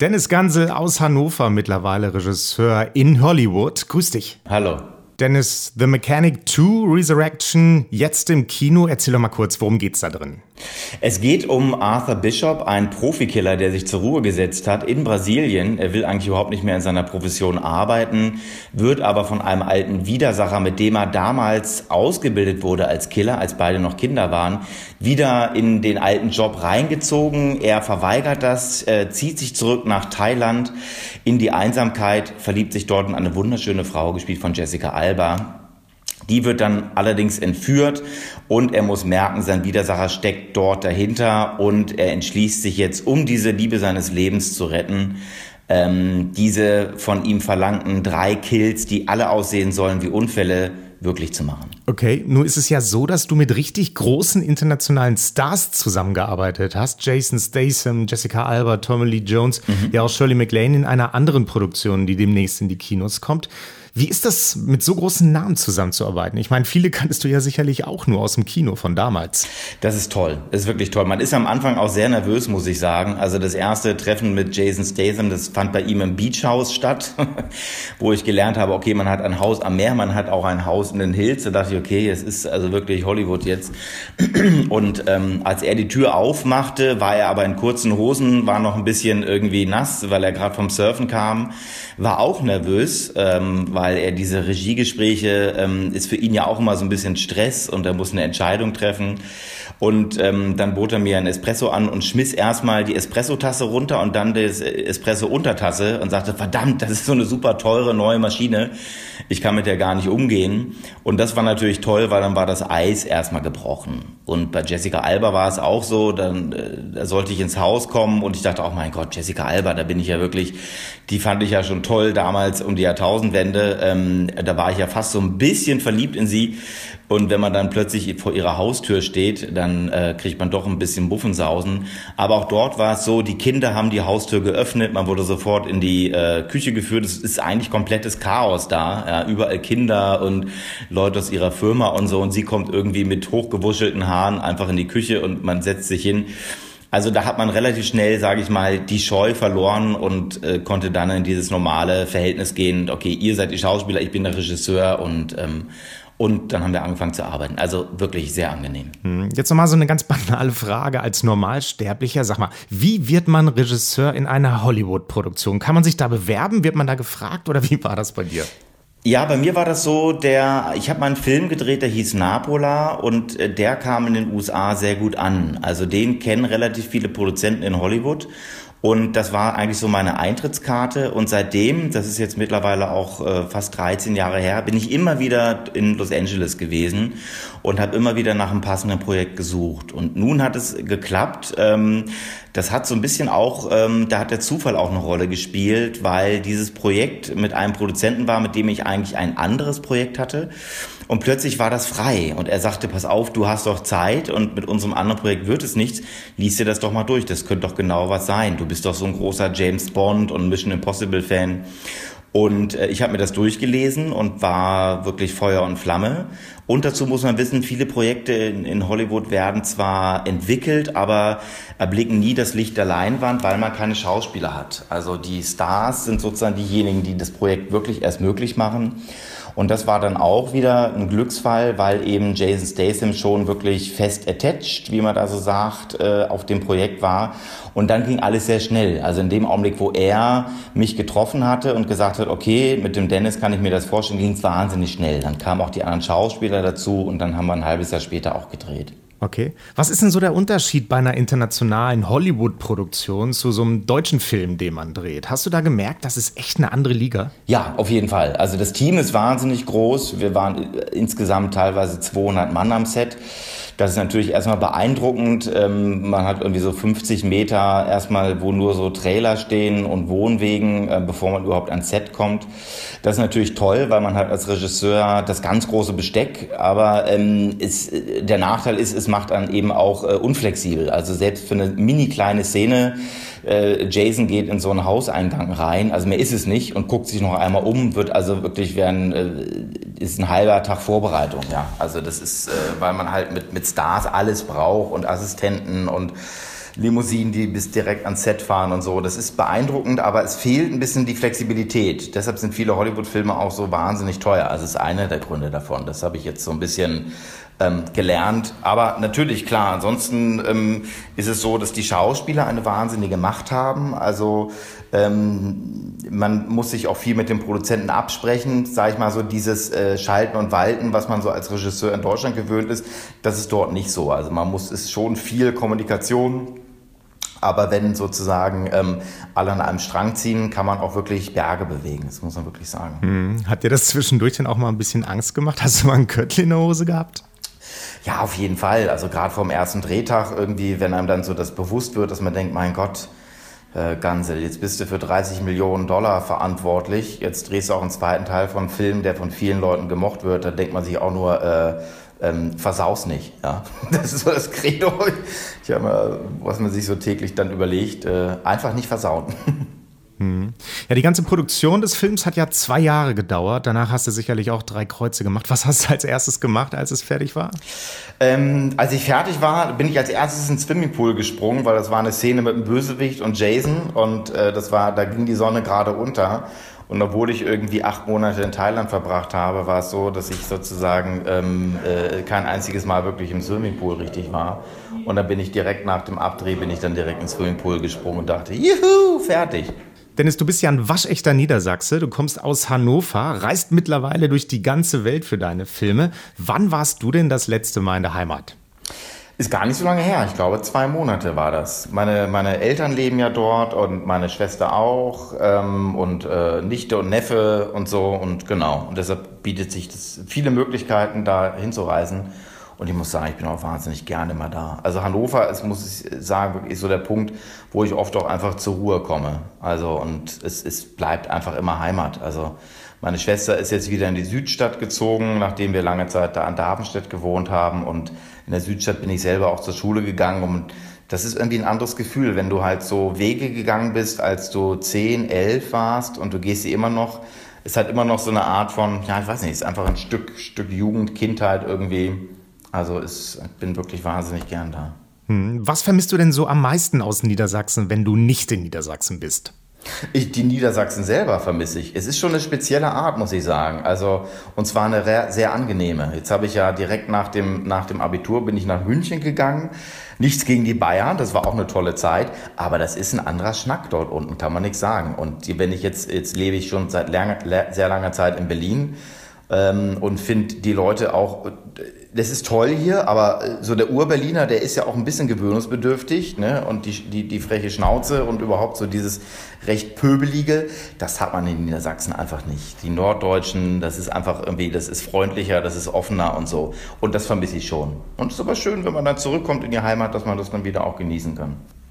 Dennis Gansel aus Hannover, mittlerweile Regisseur in Hollywood. Grüß dich. Hallo. Dennis, The Mechanic 2 Resurrection, jetzt im Kino. Erzähl doch mal kurz, worum geht's da drin? Es geht um Arthur Bishop, einen Profikiller, der sich zur Ruhe gesetzt hat in Brasilien. Er will eigentlich überhaupt nicht mehr in seiner Profession arbeiten, wird aber von einem alten Widersacher, mit dem er damals ausgebildet wurde als Killer, als beide noch Kinder waren, wieder in den alten Job reingezogen. Er verweigert das, äh, zieht sich zurück nach Thailand in die Einsamkeit, verliebt sich dort in eine wunderschöne Frau, gespielt von Jessica Alba. Die wird dann allerdings entführt und er muss merken, sein Widersacher steckt dort dahinter und er entschließt sich jetzt, um diese Liebe seines Lebens zu retten, ähm, diese von ihm verlangten drei Kills, die alle aussehen sollen wie Unfälle, wirklich zu machen. Okay, nur ist es ja so, dass du mit richtig großen internationalen Stars zusammengearbeitet hast. Jason Statham, Jessica Alba, Tommy Lee Jones, mhm. ja auch Shirley MacLaine in einer anderen Produktion, die demnächst in die Kinos kommt. Wie ist das, mit so großen Namen zusammenzuarbeiten? Ich meine, viele kanntest du ja sicherlich auch nur aus dem Kino von damals. Das ist toll. Das ist wirklich toll. Man ist am Anfang auch sehr nervös, muss ich sagen. Also das erste Treffen mit Jason Statham, das fand bei ihm im Beach House statt, wo ich gelernt habe, okay, man hat ein Haus am Meer, man hat auch ein Haus in den Hills. Da dachte ich, okay, es ist also wirklich Hollywood jetzt. Und ähm, als er die Tür aufmachte, war er aber in kurzen Hosen, war noch ein bisschen irgendwie nass, weil er gerade vom Surfen kam, war auch nervös, ähm, weil er diese Regiegespräche ähm, ist für ihn ja auch immer so ein bisschen Stress und er muss eine Entscheidung treffen. Und ähm, dann bot er mir ein Espresso an und schmiss erstmal die Espresso-Tasse runter und dann die Espresso-Untertasse und sagte, verdammt, das ist so eine super teure neue Maschine. Ich kann mit der gar nicht umgehen. Und das war natürlich toll, weil dann war das Eis erstmal gebrochen. Und bei Jessica Alba war es auch so, dann äh, da sollte ich ins Haus kommen und ich dachte, oh mein Gott, Jessica Alba, da bin ich ja wirklich, die fand ich ja schon toll damals um die Jahrtausendwende. Ähm, da war ich ja fast so ein bisschen verliebt in sie. Und wenn man dann plötzlich vor ihrer Haustür steht, dann äh, kriegt man doch ein bisschen Muffensausen. Aber auch dort war es so, die Kinder haben die Haustür geöffnet, man wurde sofort in die äh, Küche geführt. Es ist eigentlich komplettes Chaos da. Ja, überall Kinder und Leute aus ihrer Firma und so. Und sie kommt irgendwie mit hochgewuschelten Haaren einfach in die Küche und man setzt sich hin. Also da hat man relativ schnell, sage ich mal, die Scheu verloren und äh, konnte dann in dieses normale Verhältnis gehen. Okay, ihr seid die Schauspieler, ich bin der Regisseur und ähm, und dann haben wir angefangen zu arbeiten. Also wirklich sehr angenehm. Hm, jetzt nochmal so eine ganz banale Frage als Normalsterblicher. Sag mal, wie wird man Regisseur in einer Hollywood-Produktion? Kann man sich da bewerben? Wird man da gefragt oder wie war das bei dir? Ja, bei mir war das so, der, ich habe mal einen Film gedreht, der hieß Napola und äh, der kam in den USA sehr gut an. Also den kennen relativ viele Produzenten in Hollywood und das war eigentlich so meine Eintrittskarte. Und seitdem, das ist jetzt mittlerweile auch äh, fast 13 Jahre her, bin ich immer wieder in Los Angeles gewesen und habe immer wieder nach einem passenden Projekt gesucht. Und nun hat es geklappt. Ähm, das hat so ein bisschen auch, ähm, da hat der Zufall auch eine Rolle gespielt, weil dieses Projekt mit einem Produzenten war, mit dem ich eigentlich ein anderes Projekt hatte. Und plötzlich war das frei. Und er sagte, pass auf, du hast doch Zeit und mit unserem anderen Projekt wird es nichts. Lies dir das doch mal durch. Das könnte doch genau was sein. Du bist doch so ein großer James Bond und Mission Impossible Fan. Und äh, ich habe mir das durchgelesen und war wirklich Feuer und Flamme. Und dazu muss man wissen, viele Projekte in, in, Hollywood werden zwar entwickelt, aber erblicken nie das Licht der Leinwand, weil man keine Schauspieler hat. Also die Stars sind sozusagen diejenigen, die das Projekt wirklich erst möglich machen. Und das war dann auch wieder ein Glücksfall, weil eben Jason Statham schon wirklich fest attached, wie man da so sagt, äh, auf dem Projekt war. Und dann ging alles sehr schnell. Also in dem Augenblick, wo er mich getroffen hatte und gesagt hat, okay, mit dem Dennis kann ich mir das vorstellen, ging es wahnsinnig schnell. Dann kamen auch die anderen Schauspieler dazu und dann haben wir ein halbes Jahr später auch gedreht. Okay. Was ist denn so der Unterschied bei einer internationalen Hollywood-Produktion zu so einem deutschen Film, den man dreht? Hast du da gemerkt, das ist echt eine andere Liga? Ja, auf jeden Fall. Also das Team ist wahnsinnig groß. Wir waren insgesamt teilweise 200 Mann am Set. Das ist natürlich erstmal beeindruckend. Ähm, man hat irgendwie so 50 Meter erstmal, wo nur so Trailer stehen und Wohnwegen, äh, bevor man überhaupt ans Set kommt. Das ist natürlich toll, weil man hat als Regisseur das ganz große Besteck. Aber ähm, ist, der Nachteil ist, es macht dann eben auch äh, unflexibel. Also selbst für eine mini kleine Szene äh, Jason geht in so einen Hauseingang rein, also mehr ist es nicht und guckt sich noch einmal um, wird also wirklich werden, äh, ist ein halber Tag Vorbereitung, ja. Also das ist, äh, weil man halt mit, mit Stars alles braucht und Assistenten und Limousinen, die bis direkt ans Set fahren und so. Das ist beeindruckend, aber es fehlt ein bisschen die Flexibilität. Deshalb sind viele Hollywood-Filme auch so wahnsinnig teuer. Also ist einer der Gründe davon. Das habe ich jetzt so ein bisschen ähm, gelernt. Aber natürlich, klar, ansonsten ähm, ist es so, dass die Schauspieler eine wahnsinnige Macht haben. Also ähm, man muss sich auch viel mit dem Produzenten absprechen. Sage ich mal so, dieses äh, Schalten und Walten, was man so als Regisseur in Deutschland gewöhnt ist, das ist dort nicht so. Also man muss, ist schon viel Kommunikation. Aber wenn sozusagen ähm, alle an einem Strang ziehen, kann man auch wirklich Berge bewegen. Das muss man wirklich sagen. Hm. Hat dir das zwischendurch denn auch mal ein bisschen Angst gemacht? Hast du mal einen Köttl in der Hose gehabt? Ja, auf jeden Fall. Also gerade vom ersten Drehtag irgendwie, wenn einem dann so das bewusst wird, dass man denkt, mein Gott, äh, Gansel, jetzt bist du für 30 Millionen Dollar verantwortlich. Jetzt drehst du auch einen zweiten Teil von einem Film, der von vielen Leuten gemocht wird. Da denkt man sich auch nur, äh, ähm, versaus nicht. Ja? Das ist so das Credo, ich hab mal, was man sich so täglich dann überlegt. Äh, einfach nicht versauen. Hm. Ja, die ganze Produktion des Films hat ja zwei Jahre gedauert. Danach hast du sicherlich auch drei Kreuze gemacht. Was hast du als erstes gemacht, als es fertig war? Ähm, als ich fertig war, bin ich als erstes ins Swimmingpool gesprungen, weil das war eine Szene mit einem Bösewicht und Jason und äh, das war, da ging die Sonne gerade unter. Und obwohl ich irgendwie acht Monate in Thailand verbracht habe, war es so, dass ich sozusagen ähm, äh, kein einziges Mal wirklich im Swimmingpool richtig war. Und dann bin ich direkt nach dem Abdreh, bin ich dann direkt ins Swimmingpool gesprungen und dachte, juhu, fertig. Dennis, du bist ja ein waschechter Niedersachse. Du kommst aus Hannover, reist mittlerweile durch die ganze Welt für deine Filme. Wann warst du denn das letzte Mal in der Heimat? Ist gar nicht so lange her. Ich glaube, zwei Monate war das. Meine, meine Eltern leben ja dort und meine Schwester auch ähm, und äh, Nichte und Neffe und so und genau. Und deshalb bietet sich das viele Möglichkeiten, da hinzureisen. Und ich muss sagen, ich bin auch wahnsinnig gerne mal da. Also Hannover ist, muss ich sagen, wirklich so der Punkt, wo ich oft auch einfach zur Ruhe komme. Also und es, es bleibt einfach immer Heimat. Also meine Schwester ist jetzt wieder in die Südstadt gezogen, nachdem wir lange Zeit da an Darmstadt gewohnt haben. Und in der Südstadt bin ich selber auch zur Schule gegangen. Und das ist irgendwie ein anderes Gefühl, wenn du halt so Wege gegangen bist, als du 10, 11 warst und du gehst sie immer noch. Es hat immer noch so eine Art von, ja, ich weiß nicht, es ist einfach ein Stück, Stück Jugend, Kindheit irgendwie also ich bin wirklich wahnsinnig gern da. Hm. Was vermisst du denn so am meisten aus Niedersachsen, wenn du nicht in Niedersachsen bist? Ich, die Niedersachsen selber vermisse ich. Es ist schon eine spezielle Art, muss ich sagen. Also, und zwar eine sehr angenehme. Jetzt habe ich ja direkt nach dem, nach dem Abitur bin ich nach München gegangen. Nichts gegen die Bayern, das war auch eine tolle Zeit, aber das ist ein anderer Schnack dort unten, kann man nichts sagen. Und wenn ich jetzt, jetzt lebe ich schon seit langer, sehr langer Zeit in Berlin ähm, und finde die Leute auch das ist toll hier, aber äh, so der Ur-Berliner, der ist ja auch ein bisschen gewöhnungsbedürftig, ne? Und die, die, die freche Schnauze und überhaupt so dieses recht pöbelige, das hat man in Niedersachsen einfach nicht. Die Norddeutschen, das ist einfach irgendwie, das ist freundlicher, das ist offener und so. Und das vermisse ich schon. Und es ist aber schön, wenn man dann zurückkommt in die Heimat, dass man das dann wieder auch genießen kann.